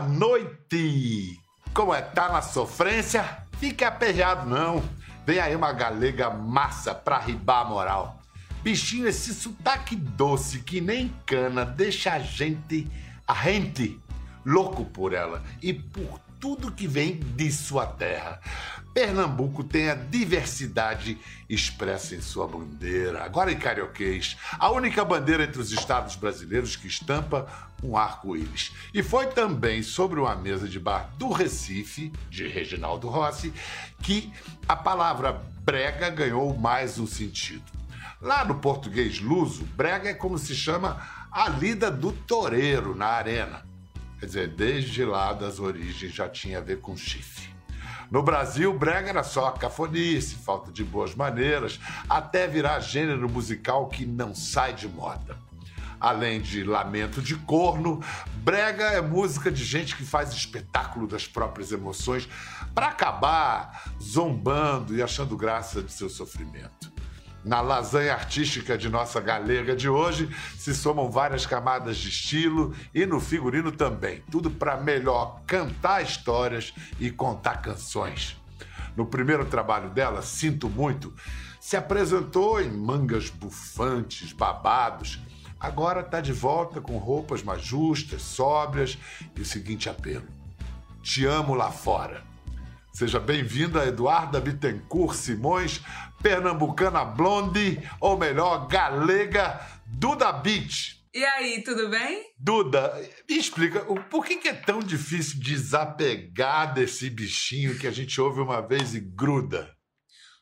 Noite! Como é? Tá na sofrência? Fica aperreado não. Vem aí uma galega massa pra ribar a moral. Bichinho, esse sotaque doce que nem cana deixa a gente, a gente, louco por ela e por tudo que vem de sua terra. Pernambuco tem a diversidade expressa em sua bandeira. Agora em carioquês, a única bandeira entre os estados brasileiros que estampa um arco-íris. E foi também sobre uma mesa de bar do Recife, de Reginaldo Rossi, que a palavra brega ganhou mais um sentido. Lá no português luso, brega é como se chama a lida do toureiro na arena. Quer dizer, desde lá das origens já tinha a ver com chifre. No Brasil, brega era só cafonice, falta de boas maneiras, até virar gênero musical que não sai de moda. Além de lamento de corno, brega é música de gente que faz espetáculo das próprias emoções para acabar zombando e achando graça de seu sofrimento. Na lasanha artística de nossa galega de hoje se somam várias camadas de estilo e no figurino também. Tudo para melhor cantar histórias e contar canções. No primeiro trabalho dela, Sinto Muito, se apresentou em mangas bufantes, babados. Agora está de volta com roupas mais justas, sóbrias e o seguinte apelo: Te amo lá fora. Seja bem-vinda, Eduarda Bittencourt Simões, pernambucana blonde, ou melhor, galega, Duda Beach. E aí, tudo bem? Duda, me explica, por que é tão difícil desapegar desse bichinho que a gente ouve uma vez e gruda?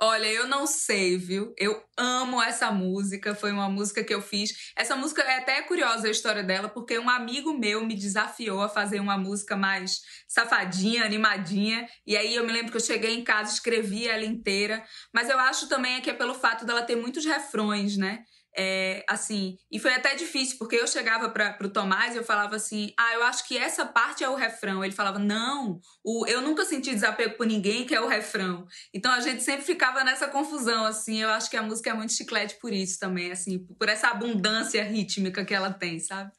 Olha, eu não sei, viu? Eu amo essa música, foi uma música que eu fiz. Essa música é até curiosa a história dela, porque um amigo meu me desafiou a fazer uma música mais safadinha, animadinha, e aí eu me lembro que eu cheguei em casa, escrevi ela inteira, mas eu acho também que é pelo fato dela ter muitos refrões, né? É, assim, e foi até difícil, porque eu chegava para o Tomás e eu falava assim: ah, eu acho que essa parte é o refrão. Ele falava: não, o, eu nunca senti desapego por ninguém, que é o refrão. Então a gente sempre ficava nessa confusão, assim. Eu acho que a música é muito chiclete por isso também, assim, por essa abundância rítmica que ela tem, sabe?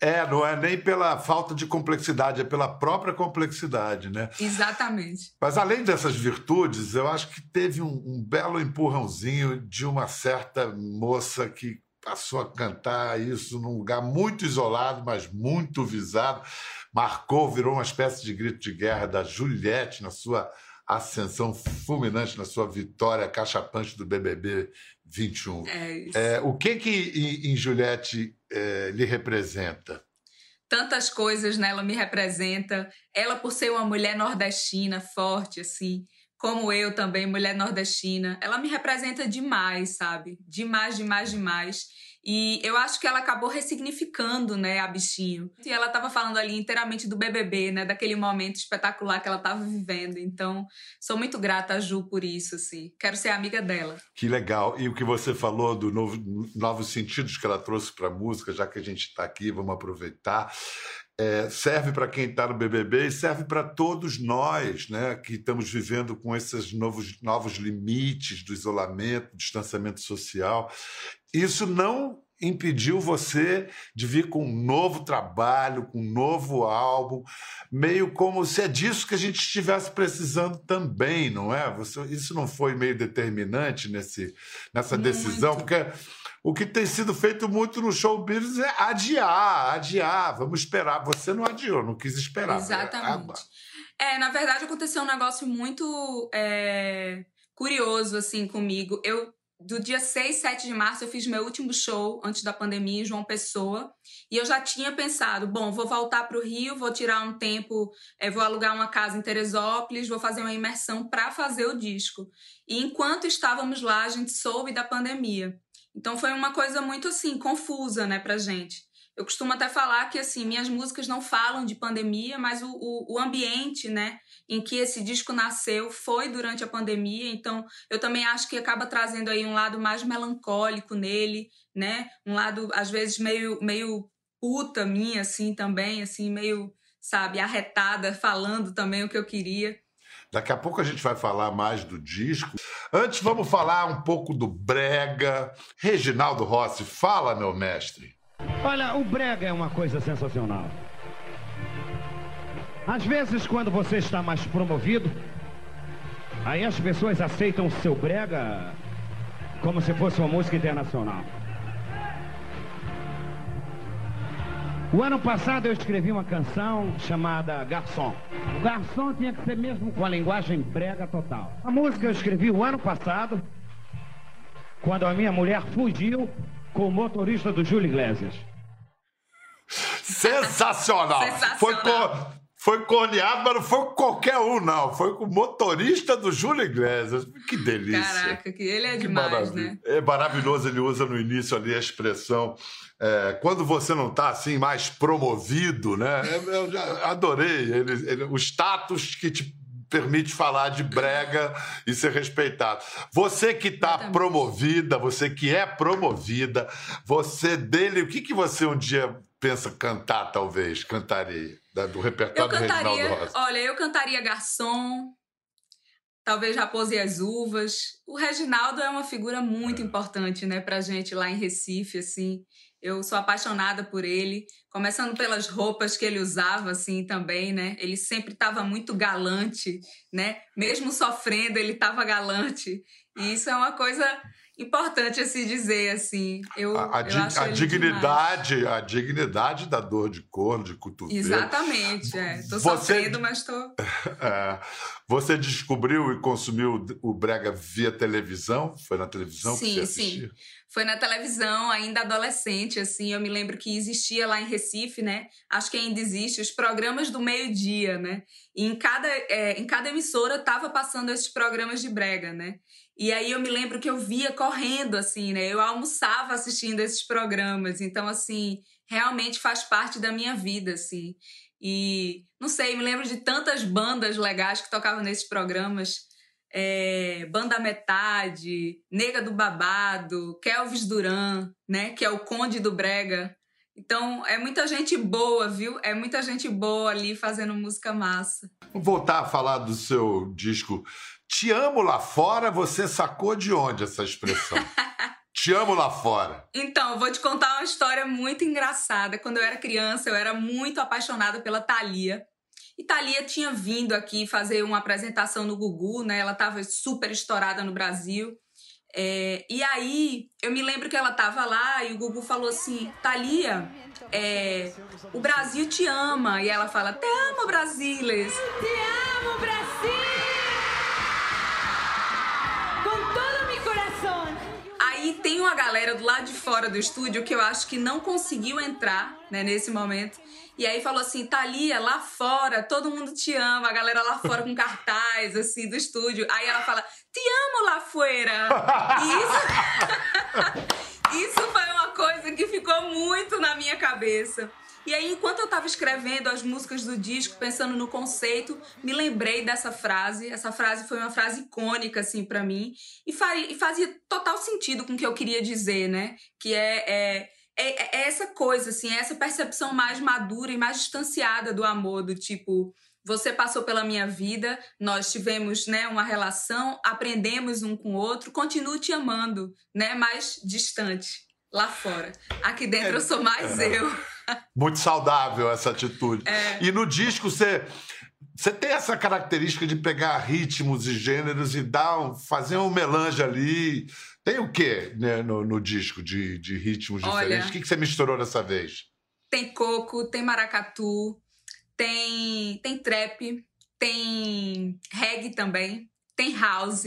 É, não é nem pela falta de complexidade, é pela própria complexidade, né? Exatamente. Mas além dessas virtudes, eu acho que teve um, um belo empurrãozinho de uma certa moça que passou a cantar isso num lugar muito isolado, mas muito visado. Marcou, virou uma espécie de grito de guerra da Juliette na sua ascensão fulminante, na sua vitória cachapante do BBB 21. É isso. É, o que que em, em Juliette é, lhe representa? Tantas coisas nela me representa. Ela por ser uma mulher nordestina forte assim, como eu também, mulher nordestina, ela me representa demais, sabe? Demais, demais, demais. E eu acho que ela acabou ressignificando, né, a bichinho. E ela estava falando ali inteiramente do BBB, né, daquele momento espetacular que ela estava vivendo. Então, sou muito grata a Ju por isso, assim. Quero ser amiga dela. Que legal. E o que você falou do novo, novos sentidos que ela trouxe para a música, já que a gente está aqui, vamos aproveitar. É, serve para quem está no BBB e serve para todos nós, né, que estamos vivendo com esses novos, novos limites do isolamento, distanciamento social. Isso não impediu você de vir com um novo trabalho, com um novo álbum, meio como se é disso que a gente estivesse precisando também, não é? Você, isso não foi meio determinante nesse, nessa decisão, Muito. porque o que tem sido feito muito no show business é adiar, adiar, vamos esperar. Você não adiou, não quis esperar. Exatamente. É, na verdade aconteceu um negócio muito é, curioso, assim, comigo. Eu, do dia 6, 7 de março, eu fiz meu último show antes da pandemia em João Pessoa. E eu já tinha pensado, bom, vou voltar para o Rio, vou tirar um tempo, é, vou alugar uma casa em Teresópolis, vou fazer uma imersão para fazer o disco. E enquanto estávamos lá, a gente soube da pandemia. Então foi uma coisa muito assim, confusa, né, pra gente. Eu costumo até falar que assim, minhas músicas não falam de pandemia, mas o, o, o ambiente, né, em que esse disco nasceu foi durante a pandemia, então eu também acho que acaba trazendo aí um lado mais melancólico nele, né? Um lado às vezes meio meio puta minha assim também, assim, meio, sabe, arretada, falando também o que eu queria. Daqui a pouco a gente vai falar mais do disco. Antes, vamos falar um pouco do Brega. Reginaldo Rossi, fala, meu mestre. Olha, o brega é uma coisa sensacional. Às vezes, quando você está mais promovido, aí as pessoas aceitam o seu brega como se fosse uma música internacional. O ano passado eu escrevi uma canção chamada Garçom. O garçom tinha que ser mesmo com a linguagem brega total. A música eu escrevi o ano passado, quando a minha mulher fugiu com o motorista do Júlio Iglesias. Sensacional! Sensacional. Foi, co- foi corneado, mas não foi qualquer um, não. Foi com o motorista do Júlio Iglesias. Que delícia! Caraca, que ele é Que demais, maravilha. né? É maravilhoso, ele usa no início ali a expressão. é, quando você não está assim mais promovido, né? Eu, eu já adorei ele, ele- o status que te permite falar de brega e ser respeitado. Você que está promovida, você que é promovida, você dele, o que, que você um dia pensa cantar, talvez, cantaria, do Eu repertório do Reginaldo cantaria, Rossi? olha, eu cantaria Garçom, talvez Raposa e as Uvas. O Reginaldo é uma figura muito importante, né, pra gente lá em Recife, assim. Eu sou apaixonada por ele, começando pelas roupas que ele usava, assim, também, né? Ele sempre estava muito galante, né? Mesmo sofrendo, ele estava galante. E isso é uma coisa importante se dizer, assim. Eu, A, a eu di- a dignidade, a dignidade da dor de corno, de cotovelo. demais. Exatamente, é. Tô Você- sofrendo, mas tô... É, você descobriu e consumiu o brega via televisão? Foi na televisão Sim, que você sim. Foi na televisão, ainda adolescente, assim. Eu me lembro que existia lá em Recife, né? Acho que ainda existe, os programas do meio-dia, né? E em cada, é, em cada emissora tava passando esses programas de brega, né? E aí eu me lembro que eu via correndo, assim, né? Eu almoçava assistindo esses programas. Então, assim, realmente faz parte da minha vida, assim. E, não sei, me lembro de tantas bandas legais que tocavam nesses programas é, Banda Metade, Nega do Babado, Kelvis Duran, né? Que é o Conde do Brega. Então, é muita gente boa, viu? É muita gente boa ali fazendo música massa. Vamos voltar a falar do seu disco Te Amo Lá Fora. Você sacou de onde essa expressão? Te amo lá fora. Então, eu vou te contar uma história muito engraçada. Quando eu era criança, eu era muito apaixonada pela Thalia. E Thalia tinha vindo aqui fazer uma apresentação no Gugu, né? Ela estava super estourada no Brasil. É, e aí, eu me lembro que ela tava lá e o Gugu falou assim: Thalia, é, o Brasil te ama. E ela fala: Te amo, Brasiles. Te amo, Brasil! Tem uma galera do lado de fora do estúdio que eu acho que não conseguiu entrar, né, nesse momento. E aí falou assim, Thalia, lá fora, todo mundo te ama, a galera lá fora com cartaz, assim, do estúdio. Aí ela fala, te amo lá fora. E isso, isso foi uma coisa que ficou muito na minha cabeça. E aí, enquanto eu tava escrevendo as músicas do disco, pensando no conceito, me lembrei dessa frase. Essa frase foi uma frase icônica, assim, para mim. E, fa fazia total sentido com o que eu queria dizer, né? Que é, é, é, é essa coisa, assim, é essa percepção mais madura e mais distanciada do amor, do tipo... Você passou pela minha vida, nós tivemos né, uma relação, aprendemos um com o outro, continuo te amando, né? Mais distante, lá fora. Aqui dentro eu sou mais eu. Muito saudável essa atitude. É. E no disco você. Você tem essa característica de pegar ritmos e gêneros e dar um, fazer um melange ali. Tem o quê né, no, no disco de, de ritmos Olha. diferentes? O que, que você misturou dessa vez? Tem coco, tem maracatu, tem, tem trap, tem reggae também, tem house.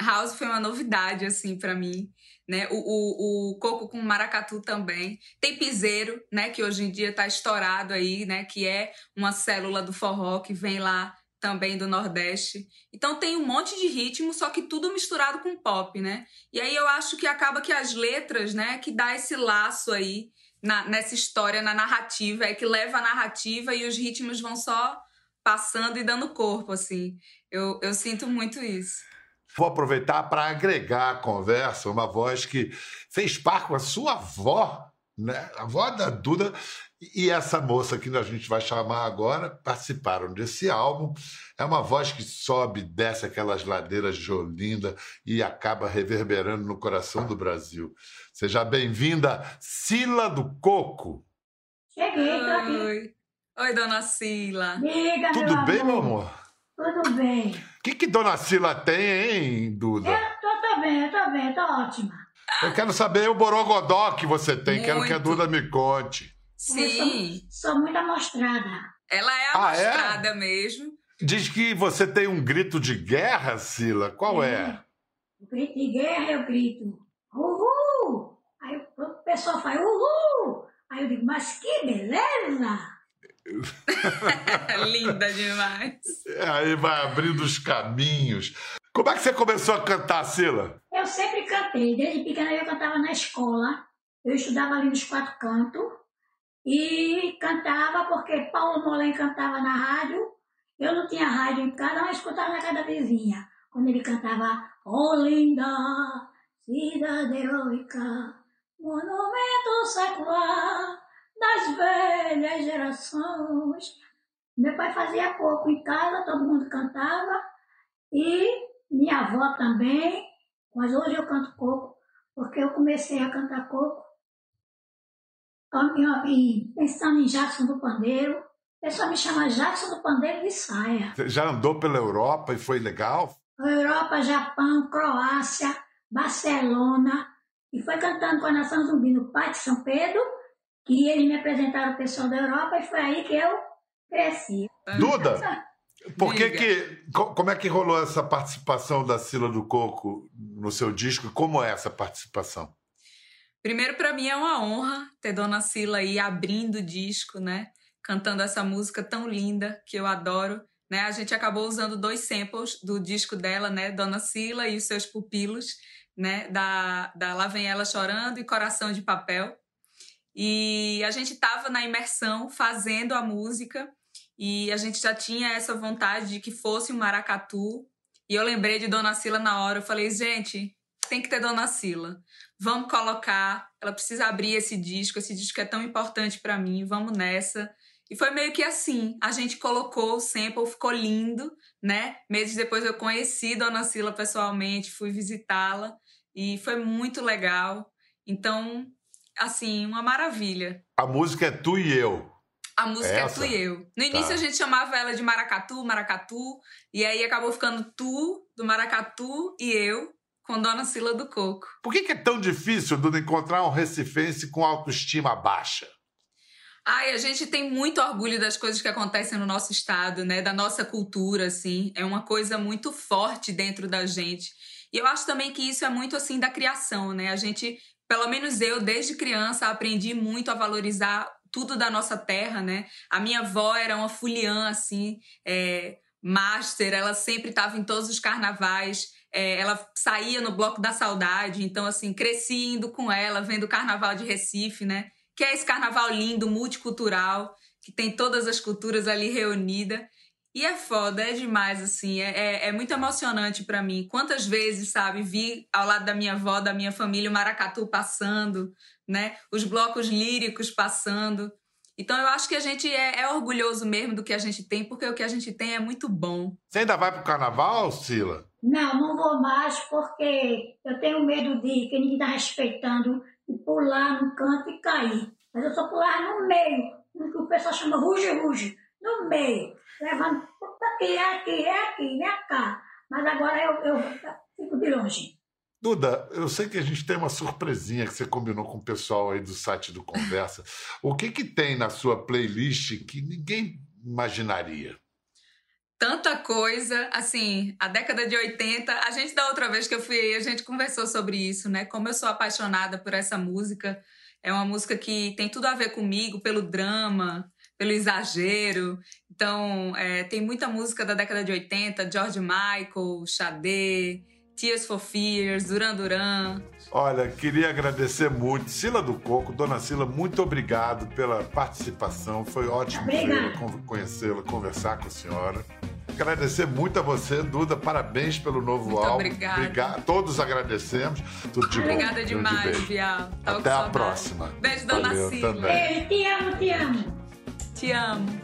House foi uma novidade, assim, pra mim. Né? O, o, o coco com maracatu também. Tem piseiro, né? Que hoje em dia tá estourado aí, né? Que é uma célula do forró que vem lá também do Nordeste. Então tem um monte de ritmo, só que tudo misturado com pop, né? E aí eu acho que acaba que as letras, né? Que dá esse laço aí na- nessa história, na narrativa, é que leva a narrativa e os ritmos vão só passando e dando corpo, assim. Eu, eu sinto muito isso. Vou aproveitar para agregar à conversa uma voz que fez par com a sua avó, né? a avó da Duda, e essa moça que a gente vai chamar agora participaram desse álbum. É uma voz que sobe, desce aquelas ladeiras de Olinda e acaba reverberando no coração do Brasil. Seja bem-vinda, Sila do Coco. Cheguei, tô aqui. Oi. Oi, dona Sila. Diga, Tudo meu bem, amor. meu amor? Tudo bem. O que, que Dona Sila tem, hein, Duda? Eu tô, tô bem, eu tô bem, tô ótima. Eu quero saber o borogodó que você tem. Quero que a Muito. Duda me conte. Sim, Eu sou, sou muito amostrada. ela é Ah, é? amostrada mesmo. Diz que você tem um grito de guerra, Sila. Qual é? O grito de guerra, eu grito. Uhul! Aí o pessoal faz uhul! Aí eu digo, mas que beleza! Linda demais. Aí vai abrindo os caminhos. Como é que você começou a cantar, Sila? Eu sempre cantei, desde pequena eu cantava na escola. Eu estudava ali nos quatro cantos e cantava porque Paulo Molém cantava na rádio. Eu não tinha rádio em casa, mas escutava na casa da vizinha. Quando ele cantava Oh linda cidade heroica, monumento secular das velhas gerações. Meu pai fazia pouco em casa, todo mundo cantava. E minha avó também, mas hoje eu canto coco, porque eu comecei a cantar coco pensando em Jackson do Pandeiro. O pessoal me chama Jackson do Pandeiro de saia. Você já andou pela Europa e foi legal? Europa, Japão, Croácia, Barcelona. E foi cantando com a Nação Zumbi no Pátio São Pedro, que eles me apresentaram o pessoal da Europa e foi aí que eu cresci. Duda, por que Diga. que, co- como é que rolou essa participação da Sila do Coco no seu disco? e Como é essa participação? Primeiro, para mim é uma honra ter Dona Sila aí abrindo o disco, né? Cantando essa música tão linda que eu adoro. Né? A gente acabou usando dois samples do disco dela, né? Dona Sila e os seus pupilos, né? Da, da Lá Vem Ela Chorando e Coração de Papel. E a gente estava na imersão fazendo a música e a gente já tinha essa vontade de que fosse um maracatu. E eu lembrei de Dona Sila na hora. Eu falei, gente, tem que ter Dona Sila. Vamos colocar. Ela precisa abrir esse disco. Esse disco é tão importante para mim. Vamos nessa. E foi meio que assim. A gente colocou o sample, ficou lindo, né? Meses depois eu conheci Dona Sila pessoalmente, fui visitá-la e foi muito legal. Então, assim, uma maravilha. A música é Tu e Eu. A música Essa? é Tu e Eu. No início Tá. a gente chamava ela de Maracatu, Maracatu, e aí acabou ficando Tu, do Maracatu, e eu, com Dona Sila do Coco. Por que, que é tão difícil, Duda, encontrar um recifense com autoestima baixa? Ai, a gente tem muito orgulho das coisas que acontecem no nosso estado, né? Da nossa cultura, assim. É uma coisa muito forte dentro da gente. E eu acho também que isso é muito, assim, da criação, né? A gente, pelo menos eu, desde criança, aprendi muito a valorizar tudo da nossa terra, né? A minha avó era uma fuliã, assim, é, master. Ela sempre estava em todos os carnavais. É, ela saía no Bloco da Saudade. Então, assim, cresci indo com ela, vendo o Carnaval de Recife, né? que é esse carnaval lindo, multicultural, que tem todas as culturas ali reunidas. E é foda, é demais, assim, é, é, é muito emocionante para mim. Quantas vezes, sabe, vi ao lado da minha avó, da minha família, o maracatu passando, né? Os blocos líricos passando. Então eu acho que a gente é, é orgulhoso mesmo do que a gente tem, porque o que a gente tem é muito bom. Você ainda vai pro carnaval, Sila? Não, não vou mais porque eu tenho medo de que ninguém está respeitando e pular no canto e cair. Mas eu só pular no meio, no que o pessoal chama ruge-ruge, no meio, levando aqui, aqui, aqui, vem cá. Mas agora eu, eu fico de longe. Duda, eu sei que a gente tem uma surpresinha que você combinou com o pessoal aí do site do Conversa. O que que tem na sua playlist que ninguém imaginaria? tanta coisa, assim, a década de 80, a gente da outra vez que eu fui aí, a gente conversou sobre isso, né? Como eu sou apaixonada por essa música. É uma música que tem tudo a ver comigo, pelo drama, pelo exagero. Então, é, tem muita música da década de 80, George Michael, Sade, Tears for Fears, Duran Duran. Olha, queria agradecer muito. Sila do Coco, Dona Sila, muito obrigado pela participação. Foi ótimo conhecê-la, conversar com a senhora. Agradecer muito a você, Duda. Parabéns pelo novo Muito álbum. obrigada. Obriga- Todos agradecemos. Tudo de bom. Obrigada de demais. Bial. Até com a saudade. próxima. Beijo, Dona Valeu Sila. também. Ei, te amo, te amo. Te amo.